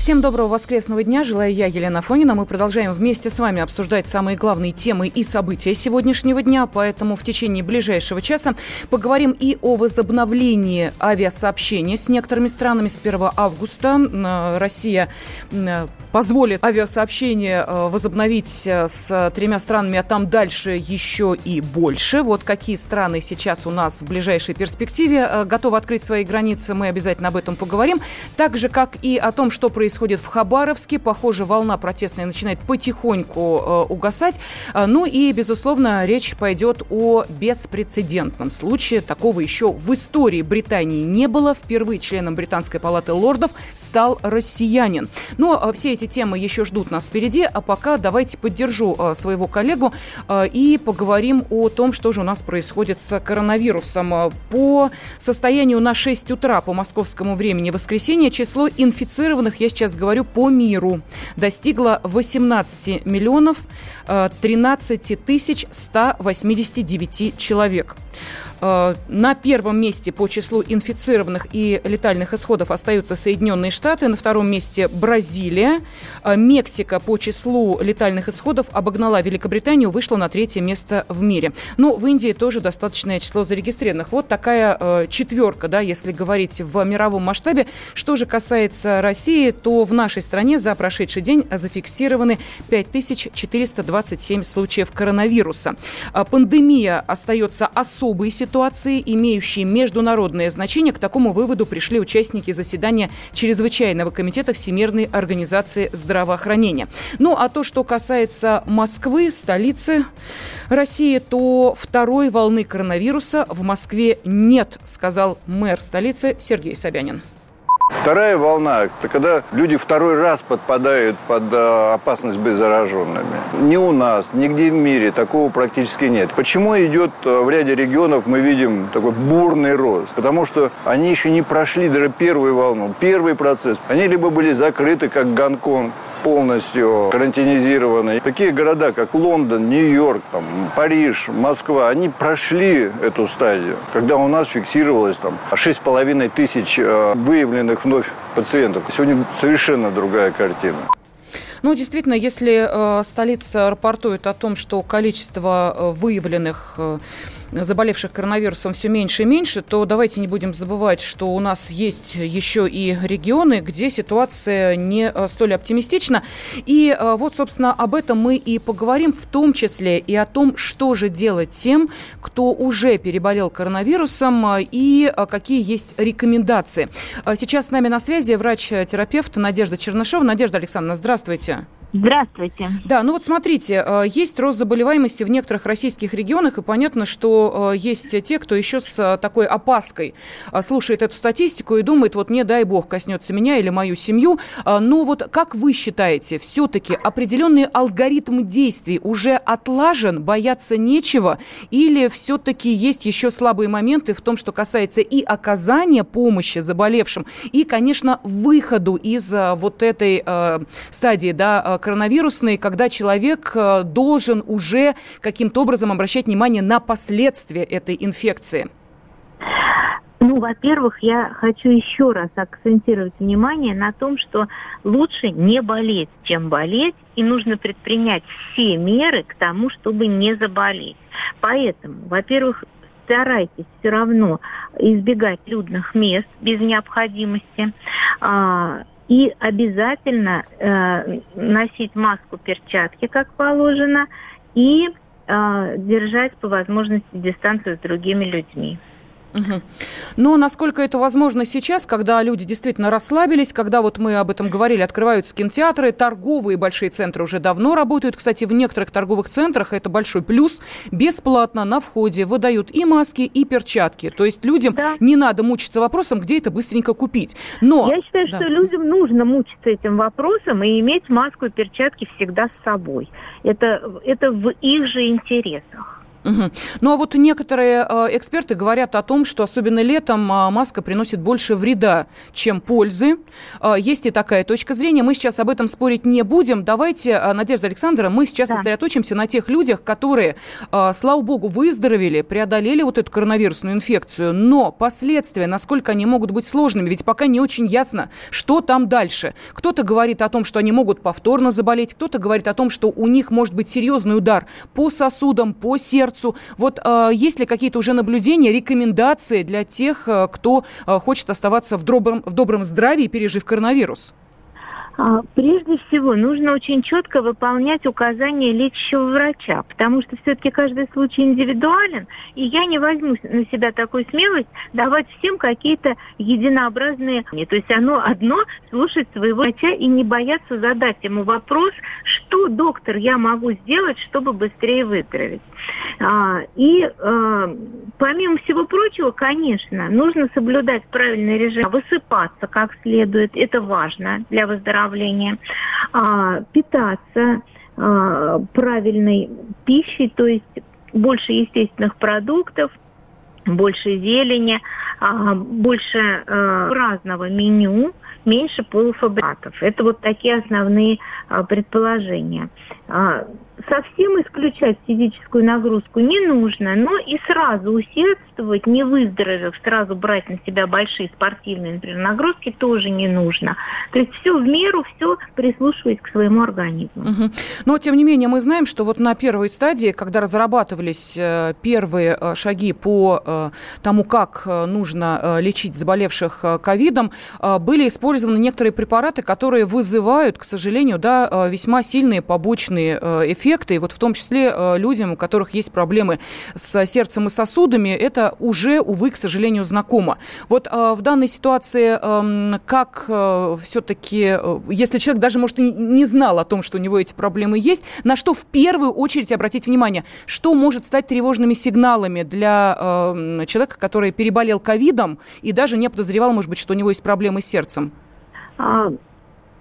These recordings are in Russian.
Всем доброго воскресного дня. Желаю я, Елена Фонина. Мы продолжаем вместе с вами обсуждать самые главные темы и события сегодняшнего дня. Поэтому в течение ближайшего часа поговорим и о возобновлении авиасообщения с некоторыми странами с 1 августа. Россия позволит авиасообщение э, возобновить э, с тремя странами, а там дальше еще и больше. Вот какие страны сейчас у нас в ближайшей перспективе э, готовы открыть свои границы, мы обязательно об этом поговорим. Так же, как и о том, что происходит в Хабаровске. Похоже, волна протестная начинает потихоньку угасать. Ну и, безусловно, речь пойдет о беспрецедентном случае. Такого еще в истории Британии не было. Впервые членом Британской палаты лордов стал россиянин. Но все эти эти темы еще ждут нас впереди, а пока давайте поддержу э, своего коллегу э, и поговорим о том, что же у нас происходит с коронавирусом. Э, по состоянию на 6 утра по московскому времени воскресенье число инфицированных, я сейчас говорю, по миру достигло 18 миллионов 13 тысяч 189 человек. Э, на первом месте по числу инфицированных и летальных исходов остаются Соединенные Штаты, на втором месте Бразилия. Э, Мексика по числу летальных исходов обогнала Великобританию, вышла на третье место в мире. Но в Индии тоже достаточное число зарегистрированных. Вот такая э, четверка, да, если говорить в мировом масштабе. Что же касается России, то в нашей стране за прошедший день зафиксированы 5427 случаев коронавируса. Пандемия остается особой ситуацией ситуации, имеющие международное значение, к такому выводу пришли участники заседания Чрезвычайного комитета Всемирной организации здравоохранения. Ну, а то, что касается Москвы, столицы России, то второй волны коронавируса в Москве нет, сказал мэр столицы Сергей Собянин. Вторая волна – это когда люди второй раз подпадают под э, опасность быть зараженными. Ни у нас, нигде в мире такого практически нет. Почему идет э, в ряде регионов, мы видим такой бурный рост? Потому что они еще не прошли даже первую волну, первый процесс. Они либо были закрыты, как Гонконг, полностью карантинизированы. Такие города, как Лондон, Нью-Йорк, там, Париж, Москва, они прошли эту стадию, когда у нас фиксировалось там 6,5 тысяч э, выявленных вновь пациентов. Сегодня совершенно другая картина. Ну, действительно, если э, столица рапортует о том, что количество э, выявленных э, заболевших коронавирусом все меньше и меньше, то давайте не будем забывать, что у нас есть еще и регионы, где ситуация не э, столь оптимистична. И э, вот, собственно, об этом мы и поговорим, в том числе и о том, что же делать тем, кто уже переболел коронавирусом э, и какие есть рекомендации. Сейчас с нами на связи врач-терапевт Надежда Чернышева. Надежда Александровна, здравствуйте. Здравствуйте. Да, ну вот смотрите, есть рост заболеваемости в некоторых российских регионах, и понятно, что э, есть те, кто еще с э, такой опаской слушает эту статистику и думает, вот не дай бог коснется меня или мою семью. Но вот как вы считаете, все-таки определенный алгоритм действий уже отлажен, бояться нечего, или все-таки есть еще слабые моменты в том, что касается и оказания помощи заболевшим, и, конечно, выходу из вот этой стадии, да, коронавирусные, когда человек э, должен уже каким-то образом обращать внимание на последствия этой инфекции? Ну, во-первых, я хочу еще раз акцентировать внимание на том, что лучше не болеть, чем болеть, и нужно предпринять все меры к тому, чтобы не заболеть. Поэтому, во-первых, старайтесь все равно избегать людных мест без необходимости. А, и обязательно э, носить маску, перчатки, как положено, и держать по возможности дистанцию с другими людьми. Угу. Но насколько это возможно сейчас, когда люди действительно расслабились, когда вот мы об этом говорили, открываются кинотеатры, торговые большие центры уже давно работают. Кстати, в некоторых торговых центрах это большой плюс. Бесплатно на входе выдают и маски, и перчатки. То есть людям да. не надо мучиться вопросом, где это быстренько купить. Но... Я считаю, да. что людям нужно мучиться этим вопросом и иметь маску и перчатки всегда с собой. Это, это в их же интересах. Угу. Ну а вот некоторые э, эксперты говорят о том, что особенно летом э, маска приносит больше вреда, чем пользы. Э, есть и такая точка зрения. Мы сейчас об этом спорить не будем. Давайте, э, Надежда Александровна, мы сейчас да. сосредоточимся на тех людях, которые, э, слава богу, выздоровели, преодолели вот эту коронавирусную инфекцию. Но последствия, насколько они могут быть сложными, ведь пока не очень ясно, что там дальше. Кто-то говорит о том, что они могут повторно заболеть, кто-то говорит о том, что у них может быть серьезный удар по сосудам, по сердцу, сердцу. Вот э, есть ли какие-то уже наблюдения, рекомендации для тех, э, кто э, хочет оставаться в добром, в добром здравии, пережив коронавирус? А, прежде всего, нужно очень четко выполнять указания лечащего врача, потому что все-таки каждый случай индивидуален, и я не возьму на себя такую смелость давать всем какие-то единообразные... То есть оно одно слушать своего врача и не бояться задать ему вопрос, что, доктор, я могу сделать, чтобы быстрее выздороветь. А, и а, помимо всего прочего, конечно, нужно соблюдать правильный режим, высыпаться как следует, это важно для выздоровления, а, питаться правильной пищей, то есть больше естественных продуктов, больше зелени, больше разного меню, меньше полуфабрикатов. Это вот такие основные предположения совсем исключать физическую нагрузку не нужно, но и сразу усердствовать, не выздоровев, сразу брать на себя большие спортивные, например, нагрузки тоже не нужно. То есть все в меру, все прислушиваясь к своему организму. Угу. Но, тем не менее, мы знаем, что вот на первой стадии, когда разрабатывались э, первые э, шаги по э, тому, как нужно лечить заболевших ковидом, были использованы некоторые препараты, которые вызывают, к сожалению, да, весьма сильные побочные эффекты эффекты, и вот в том числе э, людям, у которых есть проблемы с сердцем и сосудами, это уже, увы, к сожалению, знакомо. Вот э, в данной ситуации эм, как э, все-таки, если человек даже, может, не знал о том, что у него эти проблемы есть, на что в первую очередь обратить внимание? Что может стать тревожными сигналами для эм, человека, который переболел ковидом и даже не подозревал, может быть, что у него есть проблемы с сердцем? А,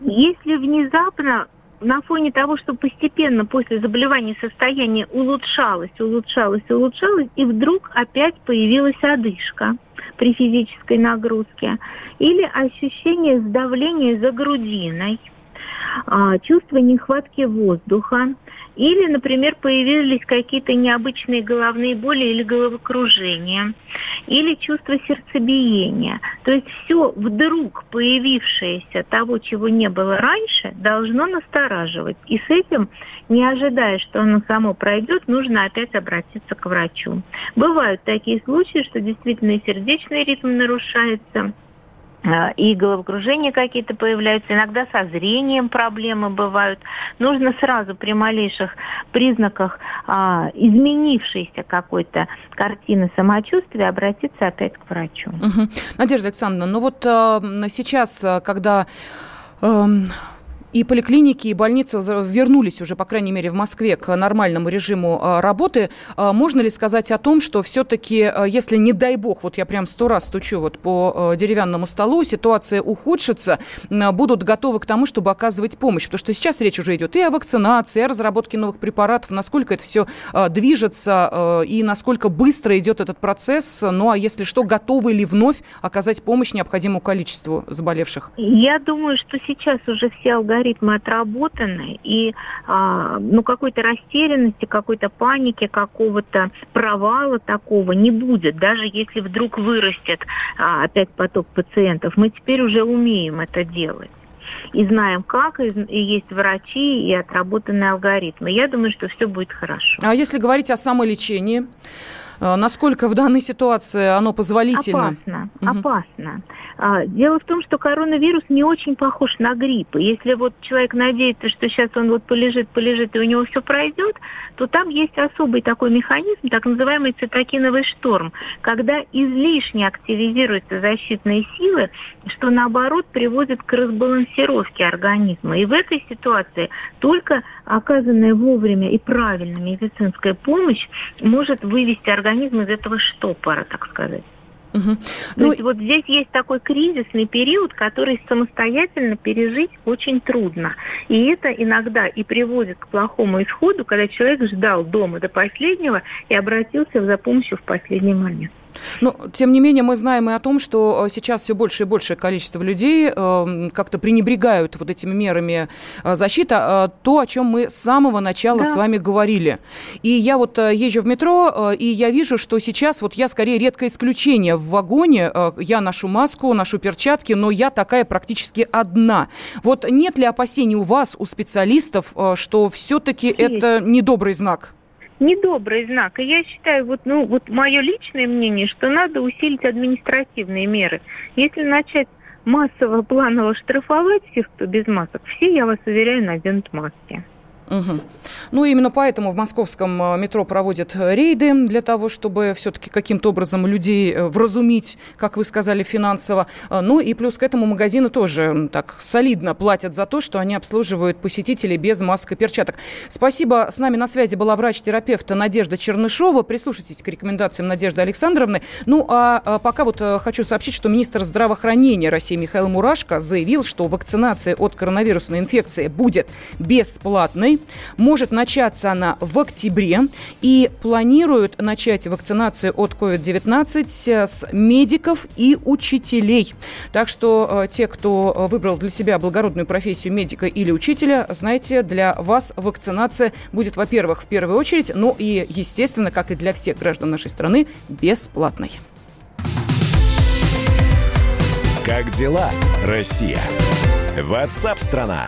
если внезапно на фоне того, что постепенно после заболевания состояние улучшалось, улучшалось, улучшалось, и вдруг опять появилась одышка при физической нагрузке, или ощущение сдавления за грудиной, а, чувство нехватки воздуха, или, например, появились какие-то необычные головные боли или головокружения, или чувство сердцебиения. То есть все вдруг появившееся того, чего не было раньше, должно настораживать. И с этим, не ожидая, что оно само пройдет, нужно опять обратиться к врачу. Бывают такие случаи, что действительно сердечный ритм нарушается, и головокружения какие-то появляются, иногда со зрением проблемы бывают. Нужно сразу при малейших признаках а, изменившейся какой-то картины самочувствия обратиться опять к врачу. Угу. Надежда Александровна, ну вот а, сейчас, когда эм, и поликлиники, и больницы вернулись уже, по крайней мере, в Москве к нормальному режиму а, работы. А, можно ли сказать о том, что все-таки, а, если, не дай бог, вот я прям сто раз стучу вот по деревянному столу, ситуация ухудшится, будут готовы к тому, чтобы оказывать помощь? Потому что сейчас речь уже идет и о вакцинации, и о разработке новых препаратов, насколько это все движется и насколько быстро идет этот процесс. Ну а если что, готовы ли вновь оказать помощь необходимому количеству заболевших? Я думаю, что сейчас уже все алгоритмы алгоритмы отработаны, и а, ну, какой-то растерянности, какой-то паники, какого-то провала такого не будет, даже если вдруг вырастет а, опять поток пациентов. Мы теперь уже умеем это делать и знаем как, и, и есть врачи, и отработанные алгоритмы. Я думаю, что все будет хорошо. А если говорить о самолечении, э, насколько в данной ситуации оно позволительно? Опасно, угу. опасно. А, дело в том, что коронавирус не очень похож на грипп. И если вот человек надеется, что сейчас он вот полежит, полежит, и у него все пройдет, то там есть особый такой механизм, так называемый цитокиновый шторм, когда излишне активизируются защитные силы, что наоборот приводит к разбалансировке организма. И в этой ситуации только оказанная вовремя и правильная медицинская помощь может вывести организм из этого штопора, так сказать. Угу. То ну, есть вот здесь есть такой кризисный период, который самостоятельно пережить очень трудно. И это иногда и приводит к плохому исходу, когда человек ждал дома до последнего и обратился за помощью в последний момент. Но, тем не менее, мы знаем и о том, что э, сейчас все больше и большее количество людей э, как-то пренебрегают вот этими мерами э, защиты, э, то, о чем мы с самого начала да. с вами говорили. И я вот э, езжу в метро, и я вижу, что сейчас вот я скорее редкое исключение в вагоне. Я ношу маску, ношу перчатки, но я такая практически одна. Вот нет ли опасений у вас, у специалистов, что все-таки это недобрый знак? Недобрый знак. И я считаю, вот, ну, вот мое личное мнение, что надо усилить административные меры. Если начать массово, планово штрафовать всех, кто без масок, все, я вас уверяю, наденут маски. Угу. Ну, именно поэтому в московском э, метро проводят э, рейды для того, чтобы все-таки каким-то образом людей э, вразумить, как вы сказали, финансово. Ну и плюс к этому магазины тоже так солидно платят за то, что они обслуживают посетителей без масок и перчаток. Спасибо. С нами на связи была врач-терапевт Надежда Чернышова. Прислушайтесь к рекомендациям Надежды Александровны. Ну, а, а пока вот хочу сообщить, что министр здравоохранения России Михаил Мурашко заявил, что вакцинация от коронавирусной инфекции будет бесплатной. Может начаться она в октябре и планируют начать вакцинацию от COVID-19 с медиков и учителей. Так что э, те, кто выбрал для себя благородную профессию медика или учителя, знаете, для вас вакцинация будет, во-первых, в первую очередь, ну и, естественно, как и для всех граждан нашей страны, бесплатной. Как дела, Россия? Ватсап-страна!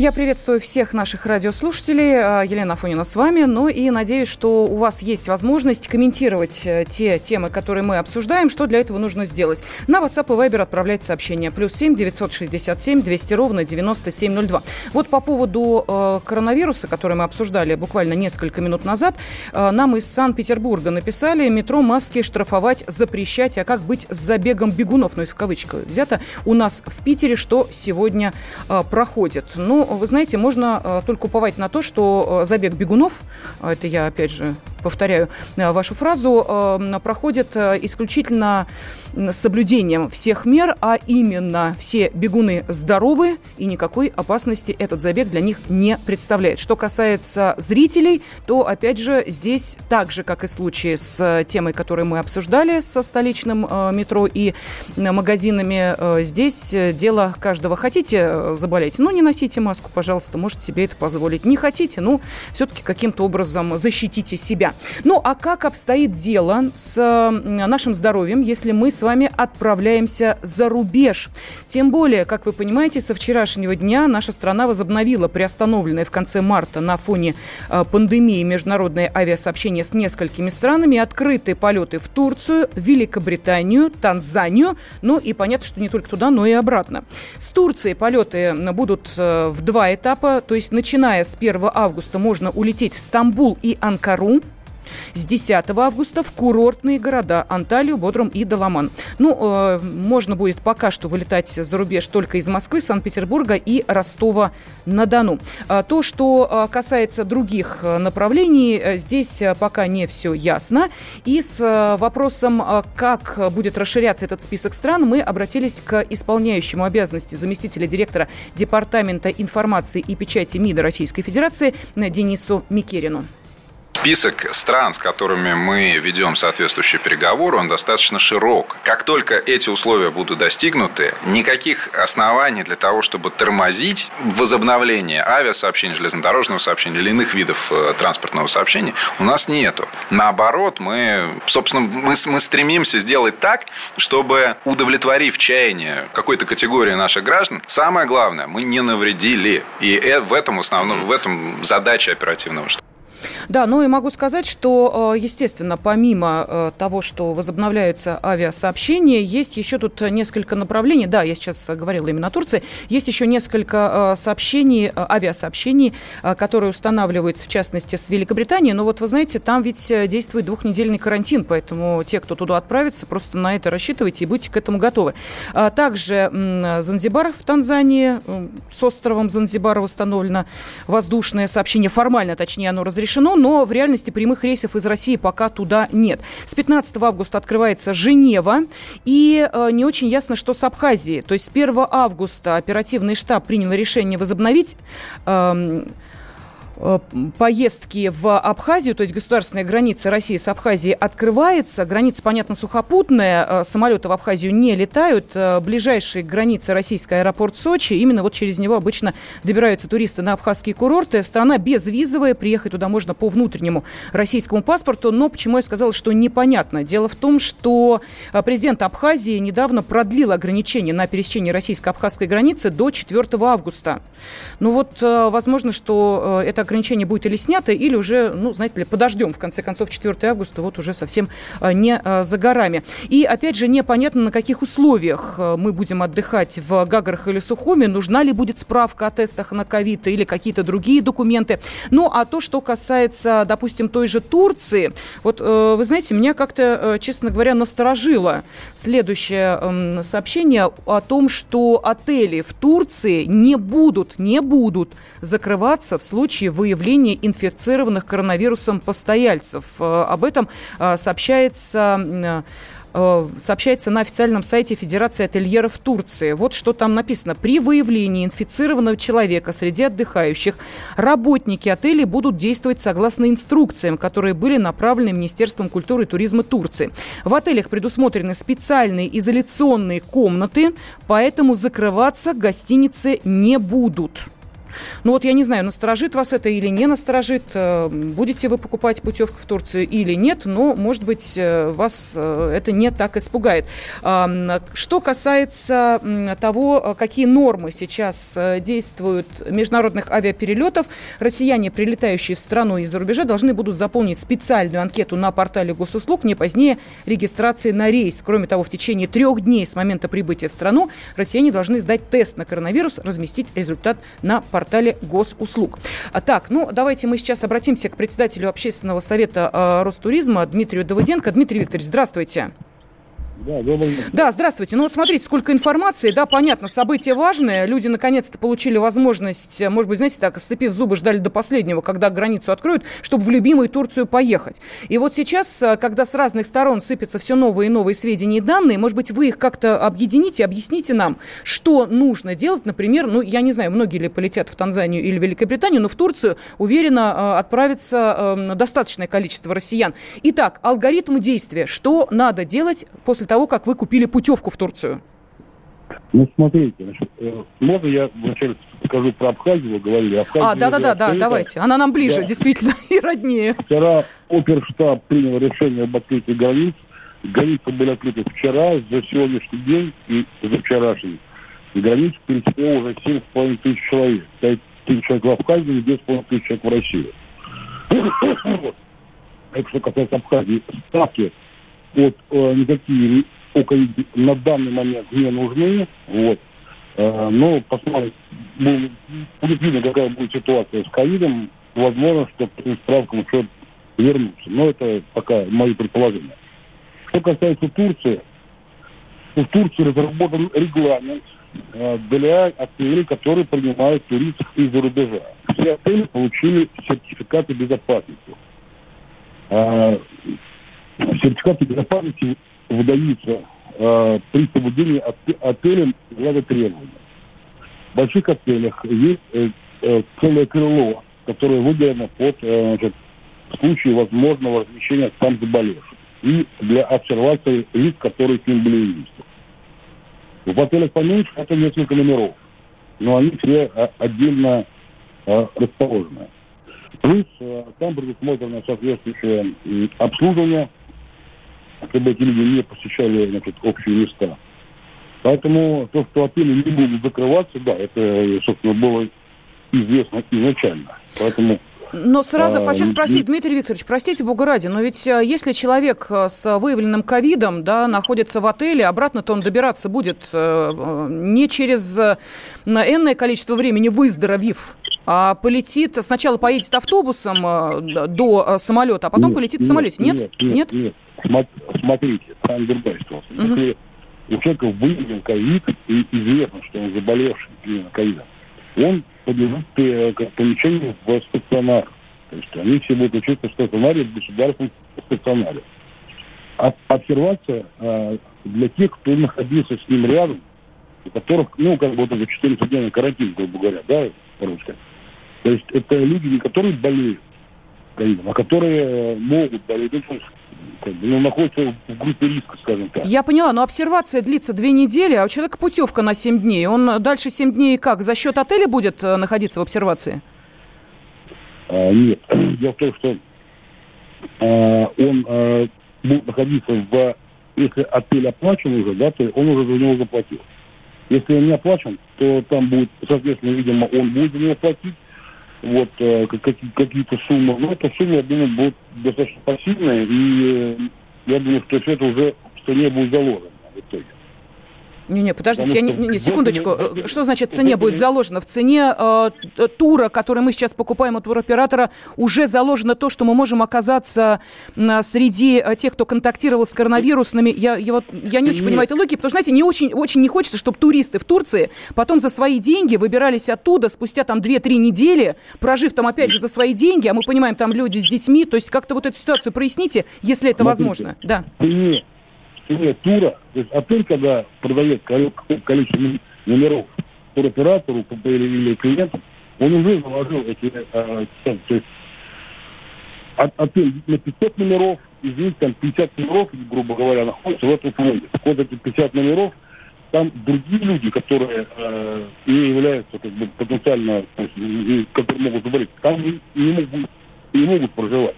я приветствую всех наших радиослушателей. А, Елена Афонина с вами. Ну и надеюсь, что у вас есть возможность комментировать э, те темы, которые мы обсуждаем. Что для этого нужно сделать? На WhatsApp и Viber отправлять сообщение. Плюс 7 967 200 ровно 9702. Вот по поводу э, коронавируса, который мы обсуждали буквально несколько минут назад, э, нам из Санкт-Петербурга написали, метро маски штрафовать, запрещать, а как быть с забегом бегунов, ну и в кавычках взято, у нас в Питере, что сегодня проходит. Ну, вы знаете, можно э, только уповать на то, что э, забег бегунов, а это я опять же повторяю э, вашу фразу, проходит исключительно с соблюдением всех мер, а именно все бегуны здоровы и никакой опасности этот забег для них не представляет. Что касается зрителей, то опять же здесь так же, как и в случае с темой, которую мы обсуждали со столичным метро и магазинами, здесь дело каждого. Хотите заболеть, но не носите маску, пожалуйста, можете себе это позволить. Не хотите, ну, все-таки каким-то образом защитите себя. Ну, а как обстоит дело с нашим здоровьем, если мы с вами отправляемся за рубеж? Тем более, как вы понимаете, со вчерашнего дня наша страна возобновила приостановленное в конце марта на фоне э, пандемии международное авиасообщение с несколькими странами, открытые полеты в Турцию, Великобританию, Танзанию, ну и понятно, что не только туда, но и обратно. С Турцией полеты будут э, в два этапа, то есть начиная с 1 августа можно улететь в Стамбул и Анкару, с 10 августа в курортные города Анталию, Бодрум и Даламан. Ну, э, можно будет пока что вылетать за рубеж только из Москвы, Санкт-Петербурга и Ростова-на-Дону. А то, что э, касается других э, направлений, э, здесь пока не все ясно. И с вопросом, как будет расширяться этот список стран, мы обратились к исполняющему обязанности заместителя директора Департамента информации и печати МИДа Российской Федерации Денису Микерину. Список стран, с которыми мы ведем соответствующие переговоры, он достаточно широк. Как только эти условия будут достигнуты, никаких оснований для того, чтобы тормозить возобновление авиасообщений, железнодорожного сообщения или иных видов э, транспортного сообщения у нас нету. Наоборот, мы, собственно, мы, мы стремимся сделать так, чтобы, удовлетворив чаяние какой-то категории наших граждан, самое главное, мы не навредили. И э, в этом основном, в этом задача оперативного штаба. Да, ну и могу сказать, что, э, естественно, помимо э, того, что возобновляются авиасообщения, есть еще тут несколько направлений. Да, я сейчас говорила именно о Турции. Есть еще несколько э, сообщений, авиасообщений, которые устанавливаются, в частности, с Великобританией. Но вот вы знаете, там ведь действует двухнедельный карантин, поэтому те, кто туда отправится, просто на это рассчитывайте и будьте к этому готовы. А также Занзибар в Танзании, с островом Занзибара восстановлено воздушное сообщение. Формально, точнее, оно разрешено разрешено, но в реальности прямых рейсов из России пока туда нет. С 15 августа открывается Женева, и э, не очень ясно, что с Абхазией. То есть с 1 августа оперативный штаб принял решение возобновить Э, поездки в Абхазию, то есть государственная граница России с Абхазией открывается. Граница, понятно, сухопутная. Э, самолеты в Абхазию не летают. Э, ближайшие границы российский аэропорт Сочи. Именно вот через него обычно добираются туристы на абхазские курорты. Страна безвизовая. Приехать туда можно по внутреннему российскому паспорту. Но почему я сказала, что непонятно? Дело в том, что президент Абхазии недавно продлил ограничения на пересечение российско-абхазской границы до 4 августа. Ну вот, возможно, что это ограничение будет или снято, или уже, ну, знаете ли, подождем, в конце концов, 4 августа, вот уже совсем а, не а, за горами. И, опять же, непонятно, на каких условиях а, мы будем отдыхать в Гагарах или Сухуме, нужна ли будет справка о тестах на ковид или какие-то другие документы. Ну, а то, что касается, допустим, той же Турции, вот, э, вы знаете, меня как-то, э, честно говоря, насторожило следующее сообщение о том, что отели в Турции не будут, не будут закрываться в случае выявления инфицированных коронавирусом постояльцев. Э, об этом э, сообщается э, сообщается на официальном сайте Федерации ательеров Турции. Вот что там написано. При выявлении инфицированного человека среди отдыхающих работники отелей будут действовать согласно инструкциям, которые были направлены Министерством культуры и туризма Турции. В отелях предусмотрены специальные изоляционные комнаты, поэтому закрываться гостиницы не будут. Ну вот я не знаю, насторожит вас это или не насторожит, э, будете вы покупать путевку в Турцию или нет, но, может быть, э, вас э, это не так испугает. Что касается того, какие нормы сейчас действуют международных авиаперелетов, россияне, прилетающие в страну из-за рубежа, должны будут заполнить специальную анкету на портале госуслуг не позднее регистрации на рейс. Кроме того, в течение трех дней с момента прибытия в страну россияне должны сдать тест на коронавирус, разместить результат на портале портале госуслуг. А так, ну, давайте мы сейчас обратимся к председателю общественного совета э, Ростуризма Дмитрию Давыденко. Дмитрий Викторович, здравствуйте. Да, здравствуйте. Ну вот смотрите, сколько информации. Да, понятно, событие важное. Люди наконец-то получили возможность, может быть, знаете, так, сцепив зубы, ждали до последнего, когда границу откроют, чтобы в любимую Турцию поехать. И вот сейчас, э, когда с разных сторон сыпятся все новые и новые сведения и данные, может быть, вы их как-то объедините, объясните нам, что нужно делать, например, ну, я не знаю, многие ли полетят в Танзанию или Великобританию, но в Турцию уверенно э, отправится э, достаточное количество россиян. Итак, алгоритм действия. Что надо делать после того, как вы купили путевку в Турцию? Ну, смотрите, значит, э, можно я вначале скажу про Абхазию, вы говорили. Абхазия а, да-да-да, да, давайте. Она нам ближе, да. действительно, и роднее. Вчера оперштаб принял решение об открытии границ. Границы были открыты вчера, за сегодняшний день и за вчерашний. Границу пересекло уже 7,5 тысяч человек. 5 тысяч человек в Абхазии и 2,5 тысяч человек в России. Это что касается Абхазии. Ставки вот э, никакие по на данный момент не нужны. Вот. Э, но посмотрим, будет видно, какая будет ситуация с ковидом. Возможно, что этим справкам еще вернутся. Но это пока мои предположения. Что касается Турции, в Турции разработан регламент э, для отелей, которые принимают туристов из-за рубежа. Все отели получили сертификаты безопасности. Э, Сертификаты безопасности выдаются э, при соблюдении отелем ряда требований. В больших отелях есть э, э, целое крыло, которое выделено под э, значит, в случае возможного размещения там заболевших и для обсервации лиц, которые с ним были вместе. В отелях поменьше это несколько номеров, но они все а, отдельно а, расположены. Плюс а, там предусмотрено соответствующее обслуживание, чтобы эти люди не посещали значит, общие места. Поэтому то, что отели не будут закрываться, да, это, собственно, было известно изначально. Поэтому Но сразу А, хочу спросить, Дмитрий Викторович, простите бога ради, но ведь э, если человек э, с выявленным ковидом да, находится в отеле, обратно-то он добираться будет э, не через э, энное количество времени выздоровив, а полетит, сначала поедет автобусом э, до самолета, а потом Нет, полетит в самолете. Нет? Нет, нет. нет. Смо- Смотрите, другая ситуация. Мгм. Если у человека выявлен ковид, и известно, что он заболевший ковидом, он подлежит э, к помещению в стационар. То есть они все будут учиться в стационаре, в государственном стационаре. А обсервация э, для тех, кто находился с ним рядом, у которых, ну, как бы вот это 14 дней на карантин, грубо говоря, да, по-русски. То есть это люди, не которые болеют ковидом, а которые э, могут болеть, ну, то есть, как бы, ну, находятся в группе риска, скажем так. Я поняла, но обсервация длится две недели, а у человека путевка на 7 дней. Он дальше 7 дней как, за счет отеля будет э, находиться в обсервации? А, нет. Дело в том, что а, он а, будет находиться в... Если отель оплачен уже, да, то он уже за него заплатил. Если он не оплачен, то там будет, соответственно, видимо, он будет за него платить. Вот э, как- какие- какие-то суммы. Но эта сумма, я думаю, будет достаточно пассивная. И э, я думаю, что все это уже в цене будет заложено в итоге. Не-не, подождите, я не, не, секундочку. Э, Что значит цене будет заложено? В цене э, тура, который мы сейчас покупаем у туроператора, уже заложено то, что мы можем оказаться м, среди э, тех, кто контактировал с коронавирусными. Я, я, вот, я не очень Нет. понимаю этой логики, потому что, знаете, не очень, очень не хочется, чтобы туристы в Турции потом за свои деньги выбирались оттуда спустя там 2-3 недели, прожив там опять же за свои деньги, а мы понимаем, там люди с детьми. То есть как-то вот эту ситуацию проясните, если это Смотрите. возможно. Да. в цене, в цене тура, то есть отель, когда продает какое-то количество ном- номеров туроператору или, или клиенту, он уже заложил эти э, цены. То есть от- отель на 500 номеров, из них там 50 номеров, грубо говоря, находятся в этом фонде. Так вот эти 50 номеров, там другие люди, которые э, не являются как бы, потенциально, то есть, которые могут заболеть, там не, не могут, не могут проживать.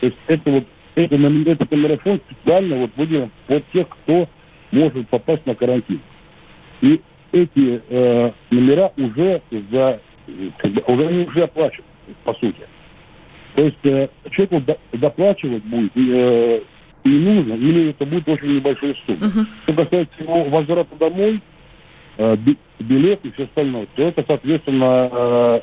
То есть это вот это, этот номерофон специально вот выделен под тех, кто может попасть на карантин. И эти э, номера уже за уже они уже оплачены, по сути. То есть э, человеку до- доплачивать будет э, не нужно, или это будет очень небольшая сумма. Мгм. Что касается его возврата домой, э, би- билет и все остальное, то это, соответственно, э,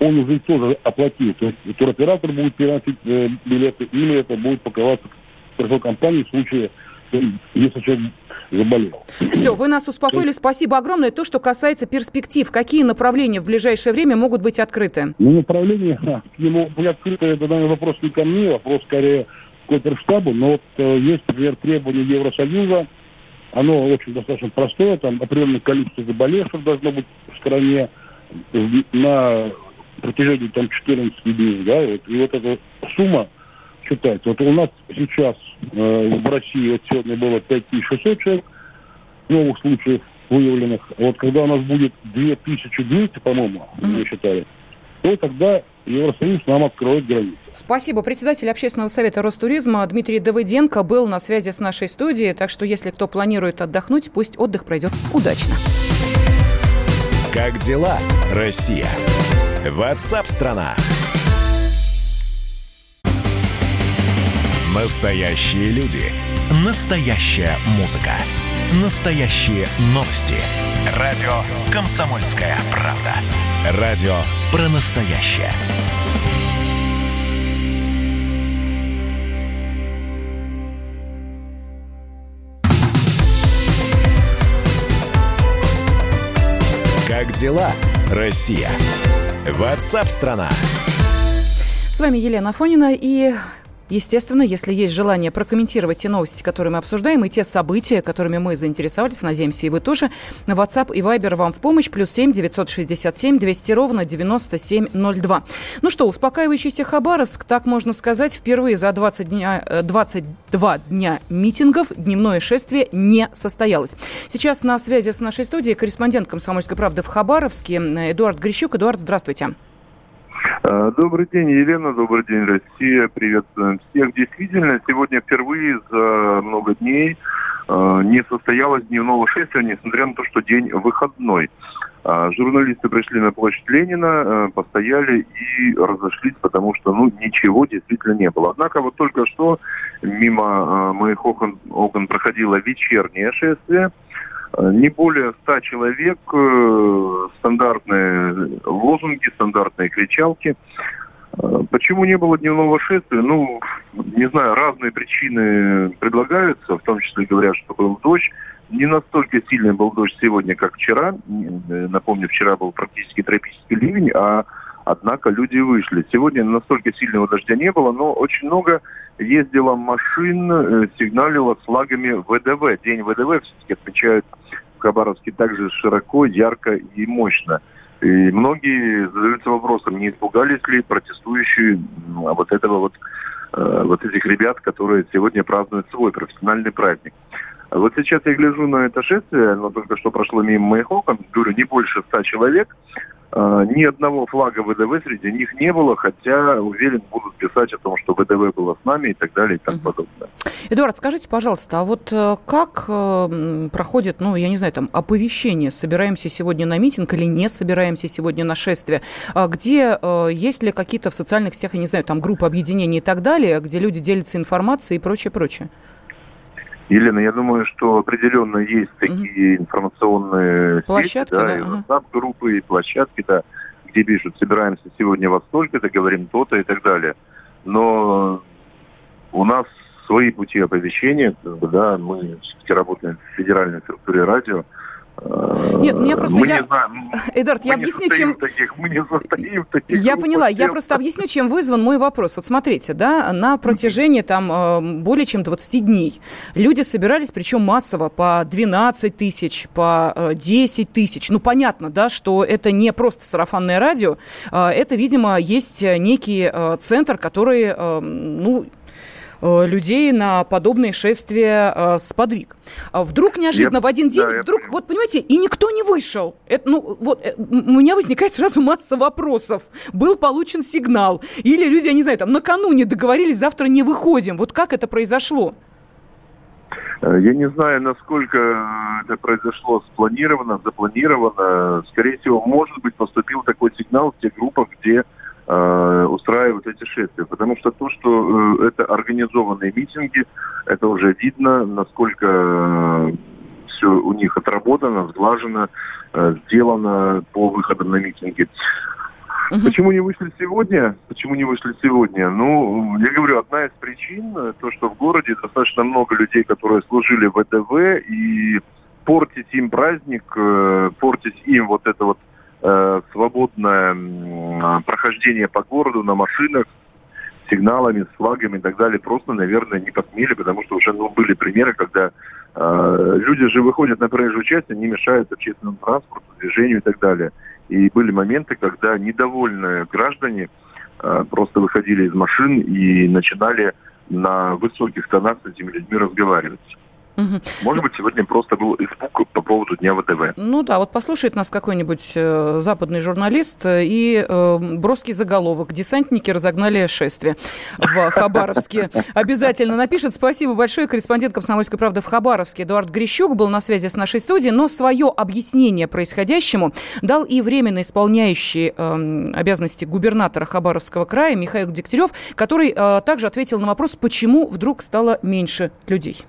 он уже тоже оплатил. То есть туроператор будет переносить э, билеты, или это будет покрываться страховой компанией в случае, э, если человек заболел. Все, вы нас успокоили. Спасибо огромное. То, что касается перспектив, какие направления в ближайшее время могут быть открыты? Ну, к нему будет открыто, это, наверное, вопрос не ко мне, вопрос скорее к оперштабу, но вот э, есть, например, требования Евросоюза, оно очень достаточно простое, там определенное количество заболевших должно быть в стране на протяжении там 14 дней, да, и вот, и вот эта сумма считается. Вот у нас сейчас э, в России вот сегодня было 5600 человек новых случаев выявленных. Вот когда у нас будет 2200, по-моему, мы считали, то тогда Евросоюз нам откроет границы. Спасибо. Председатель общественного совета Ростуризма Дмитрий Давыденко был на связи с нашей студией, так что если кто планирует отдохнуть, пусть отдых пройдет удачно. Как дела, Россия? Ватсап-страна! Настоящие люди. Настоящая музыка. Настоящие новости. Радио «Комсомольская правда». Радио про настоящее. Как дела, Россия? Ватсап-страна! С вами Елена Фонина и Естественно, если есть желание прокомментировать те новости, которые мы обсуждаем, и те события, которыми мы заинтересовались, надеемся, и вы тоже, на WhatsApp и Viber вам в помощь, плюс 7 967 200 ровно 9702. Ну что, успокаивающийся Хабаровск, так можно сказать, впервые за 20 дня, 22 э, дня митингов дневное шествие не состоялось. Сейчас на связи с нашей студией корреспондент «Комсомольской правды» в Хабаровске Эдуард Грищук. Эдуард, здравствуйте. Э, добрый день, Елена, добрый день, Россия. Приветствуем всех. Действительно, сегодня впервые за много дней э, не состоялось дневного шествия, несмотря на то, что день выходной. Э, журналисты пришли на площадь Ленина, постояли и разошлись, потому что ну, ничего действительно не было. Однако вот только что мимо моих окон, окон проходило вечернее шествие – не более ста человек, э, стандартные лозунги, стандартные кричалки. Э, почему не было дневного шествия? Ну, не знаю, разные причины предлагаются, в том числе говорят, что был дождь. Не настолько сильный был дождь сегодня, как вчера. Э, напомню, вчера был практически тропический ливень, а однако люди вышли. Сегодня настолько сильного дождя не было, но очень много ездило машин, э, сигналило с флагами ВДВ. День ВДВ все-таки отмечают в Хабаровске также широко, ярко и мощно. И многие задаются вопросом, не испугались ли протестующие а вот этого вот, э, вот этих ребят, которые сегодня празднуют свой профессиональный праздник. Вот сейчас я гляжу на это шествие, оно только что прошло мимо моих окон, говорю, не больше ста человек. А, ни одного флага ВДВ среди них не было, хотя, уверен, будут писать о том, что ВДВ было с нами и так далее и тому угу. подобное. Эдуард, скажите, пожалуйста, а вот э, как э, проходит, ну, я не знаю, там, оповещение, собираемся сегодня на митинг или не собираемся сегодня на шествие? А где, э, есть ли какие-то в социальных сетях, я не знаю, там, группы объединений и так далее, где люди делятся информацией и прочее, прочее? Елена, я думаю, что определенно есть такие угу. информационные площадки, сети, да, да, и WhatsApp-группы, и площадки, да, где пишут, собираемся сегодня во столько-то, говорим то-то и так далее. Но у нас свои пути оповещения, да, мы все-таки работаем в федеральной структуре радио, нет, мне просто мы я... не знаем, Эдуард, я объясню, чем... Таких, мы не состоим таких Я поняла, я просто объясню, чем вызван мой вопрос. Вот смотрите, да, на протяжении там э, более чем 20 дней люди собирались, причем массово, по 12 тысяч, по 10 э, тысяч. Ну, понятно, да, что это не просто сарафанное радио, э, это, видимо, есть некий центр, который, ну, людей на подобные шествия э, сподвиг. А вдруг неожиданно я, в один день, да, вдруг, вот понимаете, и никто не вышел. Это, ну, вот, э, у меня возникает сразу масса вопросов. Был получен сигнал. Или люди, я не знаю, там накануне договорились, завтра не выходим. Вот как это произошло? Я не знаю, насколько это произошло спланировано, запланировано. Скорее всего, может быть, поступил такой сигнал в тех группах, где э, устраивают эти шествия. Потому что то, что э, это организованные митинги, это уже видно, насколько э, все у них отработано, сглажено, э, сделано по выходам на митинги. Угу. Почему не вышли сегодня? Почему не вышли сегодня? Ну, я говорю, одна из причин, то, что в городе достаточно много людей, которые служили в ВДВ, и портить им праздник, портить им вот это вот свободное э, прохождение по городу на машинах, сигналами, с флагами и так далее, просто, наверное, не посмели, потому что уже ну, были примеры, когда э, люди же выходят на проезжую часть, они мешают общественному транспорту, движению и так далее. И были моменты, когда недовольные граждане э, просто выходили из машин и начинали на высоких тонах с этими людьми разговаривать. Угу. Может быть, сегодня просто был испуг по поводу Дня ВТВ. Ну да, вот послушает нас какой-нибудь э, западный журналист э, и э, броский заголовок «Десантники разогнали шествие в Хабаровске». Обязательно напишет. Спасибо большое. Корреспондент «Комсомольской правды» в Хабаровске Эдуард Грищук был на связи с нашей студией, но свое объяснение происходящему дал и временно исполняющий э, обязанности губернатора Хабаровского края Михаил Дегтярев, который э, также ответил на вопрос, почему вдруг стало меньше людей.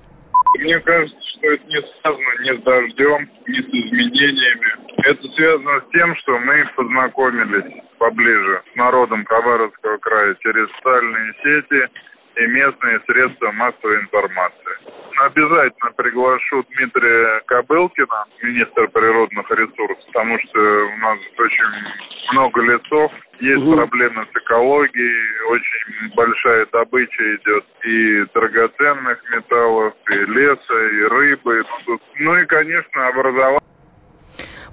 Мне кажется, что это не связано ни с дождем, ни с изменениями. Это связано с тем, что мы познакомились поближе с народом Хабаровского края через социальные сети, и местные средства массовой информации. Обязательно приглашу Дмитрия Кобылкина, министра природных ресурсов, потому что у нас очень много лесов, есть Мгм. проблемы с экологией, очень большая добыча идет и драгоценных металлов, и леса, и рыбы. Ну, Ну и, конечно, образование.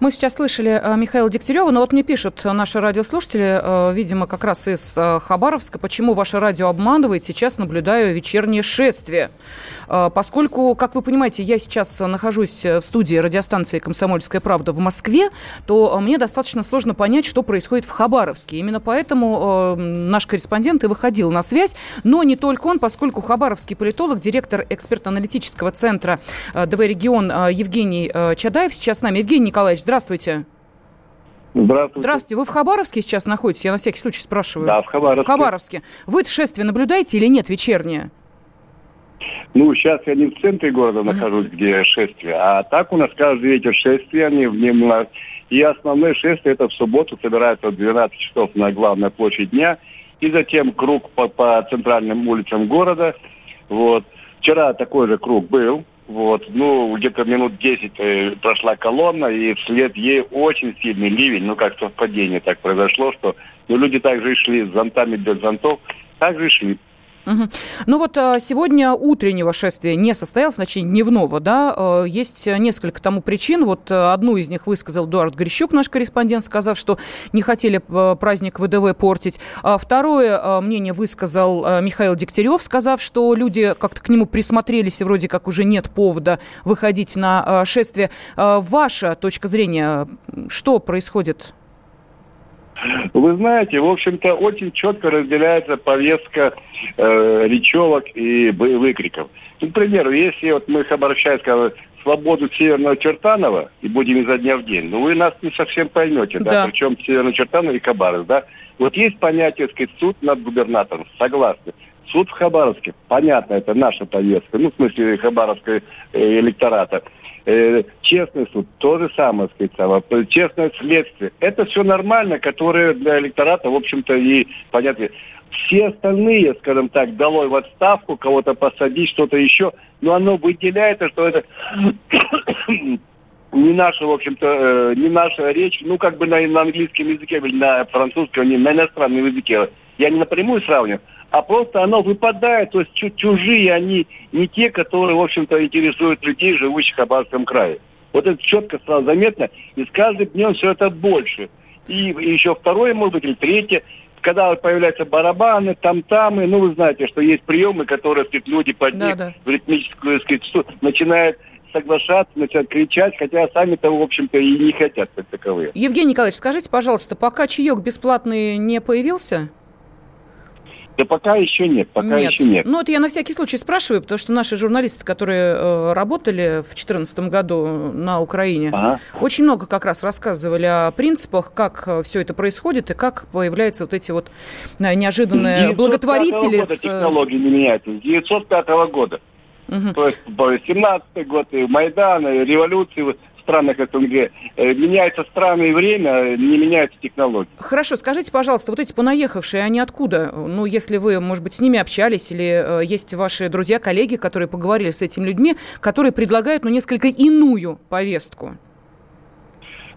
Мы сейчас слышали э, Михаила Дегтярева, но вот мне пишут наши радиослушатели, э, видимо, как раз из э, Хабаровска, почему ваше радио обманывает, сейчас наблюдаю вечернее шествие. Поскольку, как вы понимаете, я сейчас нахожусь в студии радиостанции «Комсомольская правда» в Москве, то мне достаточно сложно понять, что происходит в Хабаровске. Именно поэтому наш корреспондент и выходил на связь, но не только он, поскольку хабаровский политолог, директор экспертно-аналитического центра ДВ «Регион» Евгений Чадаев сейчас с нами. Евгений Николаевич, здравствуйте. Здравствуйте. Здравствуйте. Вы в Хабаровске сейчас находитесь? Я на всякий случай спрашиваю. Да, в Хабаровске. В Хабаровске. Вы шествие наблюдаете или нет вечернее? Ну, сейчас я не в центре города нахожусь, где шествие, а так у нас каждый вечер шествие, они в нем И основное шествие это в субботу собирается в 12 часов на главной площади дня, и затем круг по, по центральным улицам города. Вот. Вчера такой же круг был, вот, ну, где-то минут 10 э, прошла колонна, и вслед ей очень сильный ливень, ну, как совпадение так произошло, что ну, люди также шли с зонтами без зонтов, также шли. Мгм. Ну вот э, сегодня утреннего шествия не состоялось, точнее дневного, да, Э, есть несколько тому причин. Вот э, одну из них высказал Эдуард Грищук, наш корреспондент, сказав, что не хотели праздник ВДВ портить. А второе мнение высказал Михаил Дегтярев, сказав, что люди как-то к нему присмотрелись, и вроде как уже нет повода выходить на шествие. Ваша точка зрения, что происходит? Вы знаете, в общем-то, очень четко разделяется повестка э, речевок и выкриков. Ну, к примеру, если вот мы обращаем, скажем, свободу Северного Чертанова и будем изо дня в день, ну вы нас не совсем поймете, да, Да. причем Северный Чертанов и Хабаровск, да. Вот есть понятие, сказать, суд над губернатором, согласны. Суд в Хабаровске, понятно, это наша повестка, ну, в смысле Хабаровской э, электората. Э, честный суд, то же самое, сказать, самое. честное следствие. Это все нормально, которое для электората, в общем-то, и понятно. Все остальные, скажем так, долой в отставку, кого-то посадить, что-то еще, но оно выделяется, что это не наша, в общем-то, э, не наша речь, ну, как бы на, на английском языке или на французском, не, на иностранном языке. Я не напрямую сравниваю, а просто оно выпадает, то есть чу- чужие они, не те, которые, в общем-то, интересуют людей, живущих в Хабаровском крае. Вот это четко сразу заметно, и с каждым днем все это больше. И, еще второе, может быть, или третье, когда вот появляются барабаны, там-тамы, ну, вы знаете, что есть приемы, которые, сказать, люди под них Да-да. в ритмическую, сказать, начинают соглашаться, начинают кричать, хотя сами-то, в общем-то, и не хотят как таковые. Евгений Николаевич, скажите, пожалуйста, пока чаек бесплатный не появился? Да пока еще нет, пока еще нет. Ну, это я на всякий случай спрашиваю, потому что наши журналисты, которые э, работали в 2014 году на Украине, Ага. очень много как раз рассказывали о принципах, как все это происходит и как появляются вот эти вот э, неожиданные 905 благотворители. года с, э, технологии не меняются. С 905 года. мгм. То есть 17 год, и Майдан, и революции странах СНГ. Э, Меняются страны и время, не меняются технологии. Хорошо, скажите, пожалуйста, вот эти понаехавшие, они откуда? Ну, если вы, может быть, с ними общались, или э, есть ваши друзья, коллеги, которые поговорили с этими людьми, которые предлагают, ну, несколько иную повестку.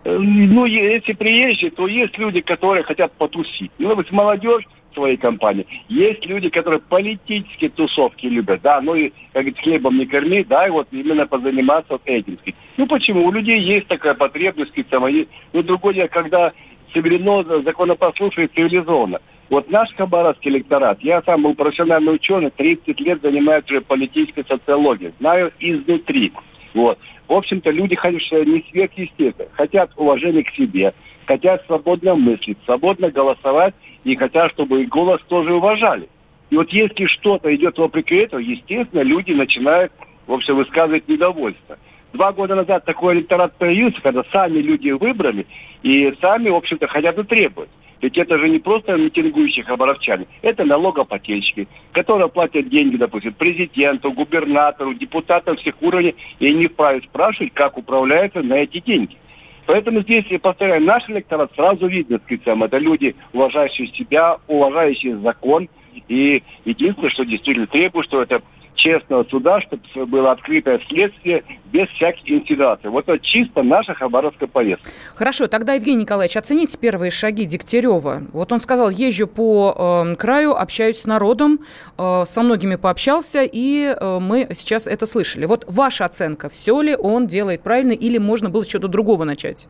Э, Ну, если приезжие, то есть люди, которые хотят потусить. Ну, вот молодежь своей компании. Есть люди, которые политические тусовки любят, да, ну и, как говорится, хлебом не корми, да, и вот именно позаниматься вот этим. Ну, почему? У людей есть такая потребность, там, они- ну, другое когда цивилизованно, законопослушно и цивилизованно. Вот наш хабаровский электорат, я сам был профессиональный ученый, 30 лет занимаюсь уже политической социологией, знаю изнутри. Вот. В общем-то, люди что не сверхъестественно, хотят уважения к себе, хотят свободно мыслить, свободно голосовать и хотят, чтобы их голос тоже уважали. И вот если что-то идет вопреки этому, естественно, люди начинают, в общем, высказывать недовольство. Два года назад такой электорат появился, когда сами люди выбрали и сами, в общем-то, хотят и требуют. Ведь это же не просто митингующие хабаровчане, это налогоплательщики, которые платят деньги, допустим, президенту, губернатору, депутатам всех уровней, и они вправе спрашивать, как управляются на эти деньги. Поэтому здесь, я повторяю, наш электорат сразу видно, так это люди, уважающие себя, уважающие закон, И единственное, что действительно требую, что это честного суда, чтобы было открытое следствие без всяких инсинуаций. Вот это чисто наша хабаровская повестка. Хорошо, тогда, Евгений Николаевич, оцените первые шаги Дегтярева. Вот он сказал, езжу по э, краю, общаюсь с народом, э, со многими пообщался, и э, мы сейчас это слышали. Вот ваша оценка, все ли он делает правильно, или можно было что-то другого начать?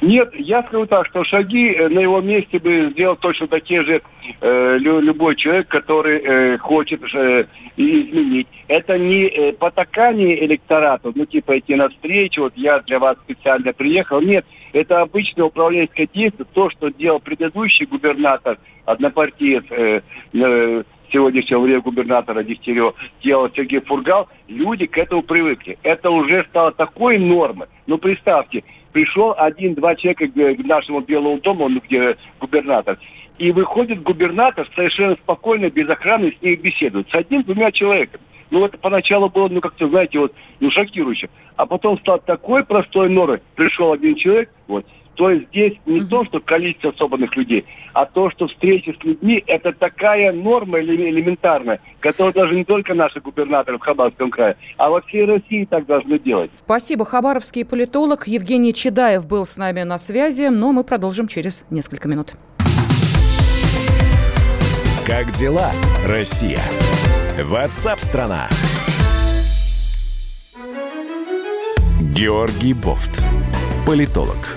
Нет, я скажу так, что шаги э, на его месте бы сделал точно такие же э, любой человек, который э, хочет э, изменить. Это не э, потакание электорату, ну типа идти навстречу, вот я для вас специально приехал. Нет, это обычное управленческое действие, то, что делал предыдущий губернатор, однопартиец, э, э, сегодняшнего времени губернатора Дегтярева делал Сергей Фургал, люди к этому привыкли. Это уже стало такой нормой. Ну, представьте, пришел один-два человека к нашему Белому дому, ну, где губернатор, и выходит губернатор совершенно спокойно, без охраны, с ней беседует. С одним-двумя человеками. Ну, это поначалу было, ну, как-то, знаете, вот, ну, шокирующе. А потом стал такой простой норой. Пришел один человек, вот, то есть здесь не то, что количество собранных людей, а то, что встречи с людьми, это такая норма элементарная, которую даже не только наши губернаторы в Хабаровском крае, а во всей России так должны делать. Спасибо. Хабаровский политолог Евгений Чедаев был с нами на связи, но мы продолжим через несколько минут. Как дела, Россия? Ватсап-страна! Георгий Бофт. Политолог,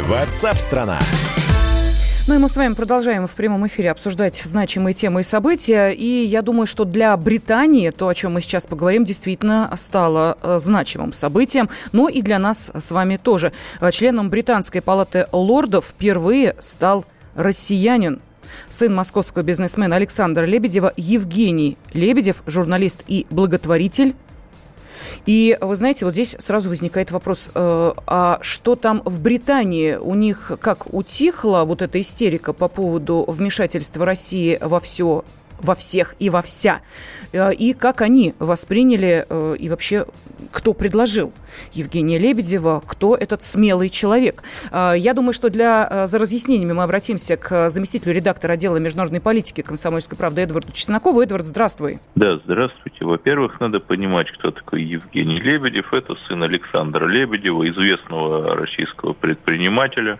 Ватсап-страна! Ну и мы с вами продолжаем в прямом эфире обсуждать значимые темы и события. И я думаю, что для Британии то, о чем мы сейчас поговорим, действительно стало э, значимым событием. Но и для нас с вами тоже. Э, членом Британской палаты лордов впервые стал россиянин. Сын московского бизнесмена Александра Лебедева Евгений Лебедев, журналист и благотворитель, и вы знаете, вот здесь сразу возникает вопрос, э, а что там в Британии? У них как утихла вот эта истерика по поводу вмешательства России во все во всех и во вся. Э, и как они восприняли, э, и вообще кто предложил Евгения Лебедева, кто этот смелый человек. Э, я думаю, что для, за разъяснениями мы обратимся к заместителю редактора отдела международной политики комсомольской правды Эдварду Чеснокову. Эдвард, здравствуй. Да, здравствуйте. Во-первых, надо понимать, кто такой Евгений Лебедев. Это сын Александра Лебедева, известного российского предпринимателя,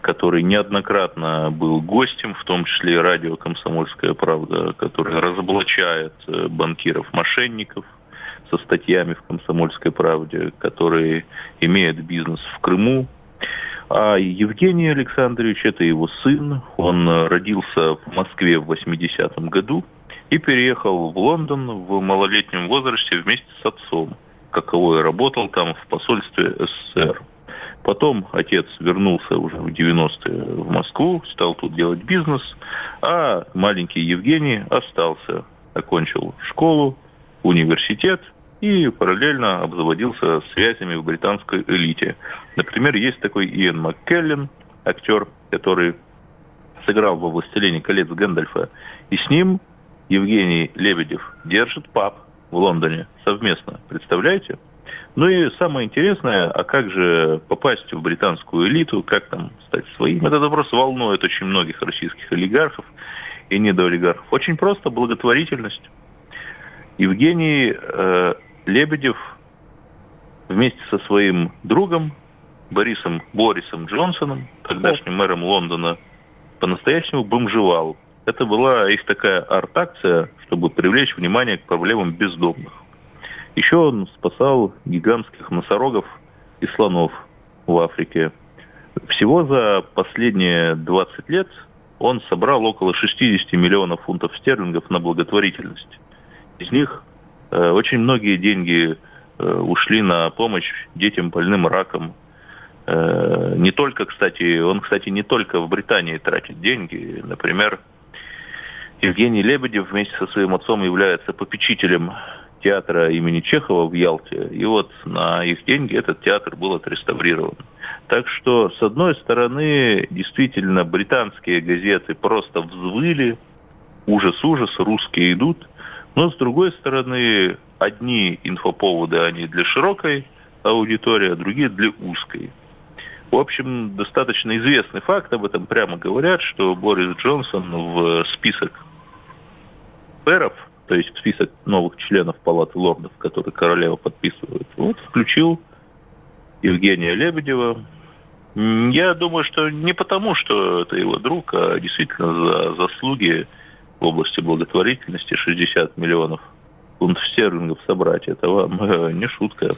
который неоднократно был гостем, в том числе и радио «Комсомольская правда», который разоблачает э, банкиров-мошенников со статьями в «Комсомольской правде», который имеет бизнес в Крыму. А Евгений Александрович – это его сын. Он родился в Москве в 80-м году и переехал в Лондон в малолетнем возрасте вместе с отцом, каковой работал там в посольстве СССР. Потом отец вернулся уже в 90-е в Москву, стал тут делать бизнес, а маленький Евгений остался, окончил школу, университет и параллельно обзаводился связями в британской элите. Например, есть такой Иэн МакКеллен, актер, который сыграл во «Властелине колец» Гэндальфа, и с ним Евгений Лебедев держит паб в Лондоне совместно. Представляете? Ну и самое интересное, а как же попасть в британскую элиту, как там стать своим? Этот вопрос волнует очень многих российских олигархов и недоолигархов. Очень просто благотворительность. Евгений э, Лебедев вместе со своим другом Борисом Борисом Джонсоном, тогдашним мэром Лондона, по-настоящему бомжевал. Это была их такая арт-акция, чтобы привлечь внимание к проблемам бездомных. Еще он спасал гигантских носорогов и слонов в Африке. Всего за последние 20 лет он собрал около 60 миллионов фунтов стерлингов на благотворительность. Из них э, очень многие деньги э, ушли на помощь детям больным раком. Э, не только, кстати, он, кстати, не только в Британии тратит деньги. Например, Евгений Лебедев вместе со своим отцом является попечителем театра имени Чехова в Ялте. И вот на их деньги этот театр был отреставрирован. Так что, с одной стороны, действительно, британские газеты просто взвыли, ужас-ужас, русские идут. Но, с другой стороны, одни инфоповоды, они для широкой аудитории, а другие для узкой. В общем, достаточно известный факт, об этом прямо говорят, что Борис Джонсон в список пэров, то есть в список новых членов Палаты лордов, которые королева подписывает, вот включил Евгения Лебедева. Я думаю, что не потому, что это его друг, а действительно за заслуги в области благотворительности 60 миллионов фунтов стерлингов собрать. Это вам э, не шутка.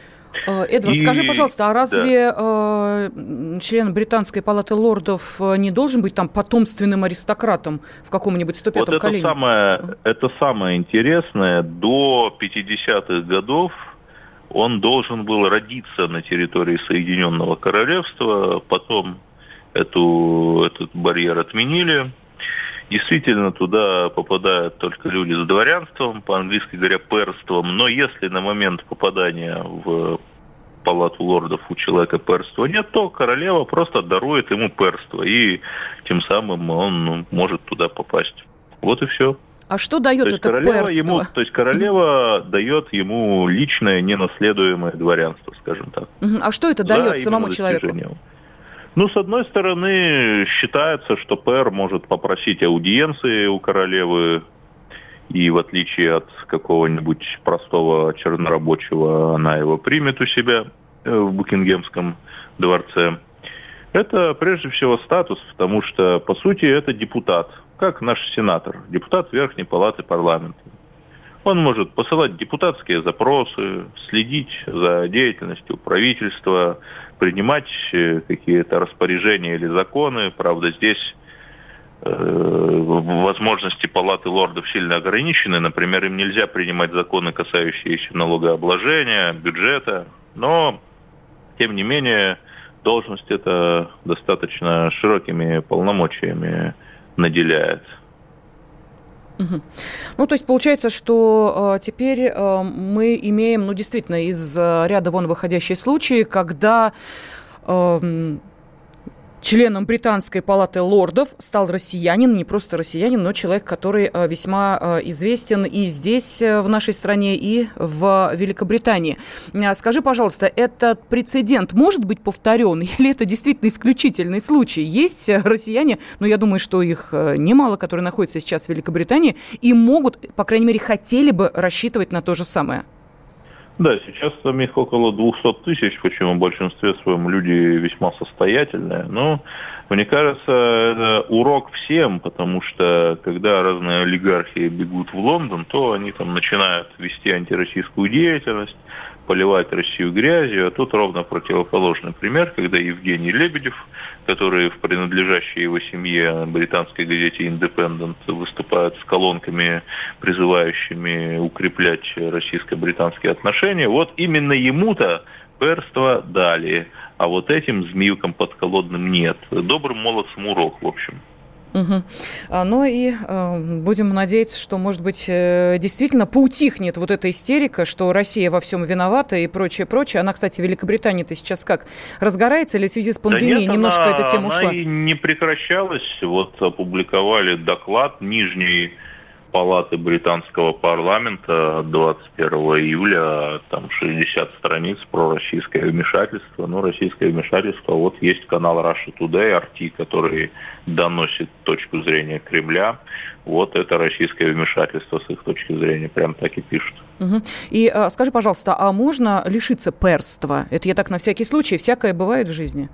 Э, Эдвард, И- скажи, пожалуйста, а разве да. э, член британской палаты лордов не должен быть там потомственным аристократом в каком-нибудь 105-м Вот это колене? самое, это самое интересное. До 50-х годов он должен был родиться на территории Соединенного Королевства, потом эту, этот барьер отменили. Действительно, туда попадают только люди с дворянством, по-английски говоря, перством. Но если на момент попадания в палату лордов у человека перства нет, то королева просто дарует ему перство, и тем самым он ну, может туда попасть. Вот и все. А что дает то это королева перство? ему, то есть королева дает ему личное ненаследуемое дворянство, скажем так. А что это дает самому человеку? Ну, с одной стороны, считается, что пэр может попросить аудиенции у королевы, и в отличие от какого-нибудь простого чернорабочего, она его примет у себя э, в Букингемском дворце. Это прежде всего статус, потому что, по сути, это депутат, как наш сенатор, депутат Верхней Палаты парламента. Он может посылать депутатские запросы, следить за деятельностью правительства, принимать э, какие-то распоряжения или законы. Правда, здесь э, возможности палаты лордов сильно ограничены. Например, им нельзя принимать законы, касающиеся налогообложения, бюджета. Но, тем не менее, должность это достаточно широкими полномочиями наделяет. Ну, то есть получается, что э, теперь э, мы имеем, ну, действительно, из э, ряда вон выходящие случаи, когда э, членом британской палаты лордов стал россиянин, не просто россиянин, но человек, который э, весьма э, известен и здесь, э, в нашей стране, и в Великобритании. Скажи, пожалуйста, этот прецедент может быть повторен или это действительно исключительный случай? Есть россияне, но я думаю, что их немало, которые находятся сейчас в Великобритании и могут, по крайней мере, хотели бы рассчитывать на то же самое. Да, сейчас там их около 200 тысяч, причем в большинстве своем люди весьма состоятельные. Но мне кажется, это урок всем, потому что когда разные олигархи бегут в Лондон, то они там начинают вести антироссийскую деятельность, поливать Россию грязью, а тут ровно противоположный пример, когда Евгений Лебедев, который в принадлежащей его семье британской газете «Индепендент» выступает с колонками, призывающими укреплять российско-британские отношения, вот именно ему-то перство дали, а вот этим змеюкам подколодным нет. Добрым молодцам урок, в общем. А, Ну и э, будем надеяться, что, может быть, э, действительно поутихнет вот эта истерика, что Россия во всем виновата и прочее, прочее. Она, кстати, в Великобритании-то сейчас как? Разгорается или в связи с пандемией да нет, немножко она, эта тема она ушла? и не прекращалась. Вот опубликовали доклад Нижней палаты британского парламента от 21 июля, там 60 страниц про российское вмешательство. Ну, российское вмешательство, вот есть канал Russia Today, RT, который доносит точку зрения Кремля. Вот это российское вмешательство с их точки зрения, прям так и пишут. Мгм. И а, скажи, пожалуйста, а можно лишиться перства? Это я так на всякий случай, всякое бывает в жизни.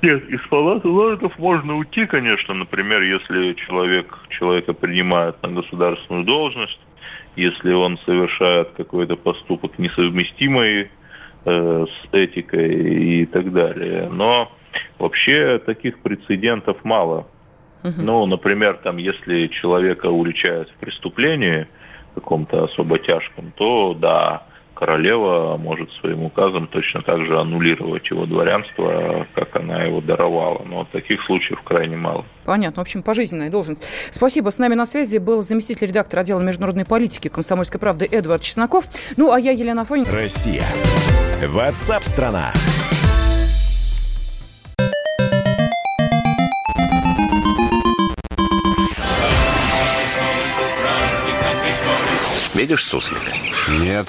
Нет, из палаты лордов можно уйти, конечно, например, если человек, человека принимают на государственную должность, если он совершает какой-то поступок несовместимый э, с этикой и так далее. Но вообще таких прецедентов мало. Ну, например, там, если человека уличают в преступлении каком-то особо тяжком, то да, королева может своим указом точно так же аннулировать его дворянство, как она его даровала. Но таких случаев крайне мало. Понятно. В общем, пожизненная должность. Спасибо. С нами на связи был заместитель редактора отдела международной политики комсомольской правды Эдвард Чесноков. Ну, а я Елена Фонина. Россия. Ватсап-страна. Видишь суслика? Нет.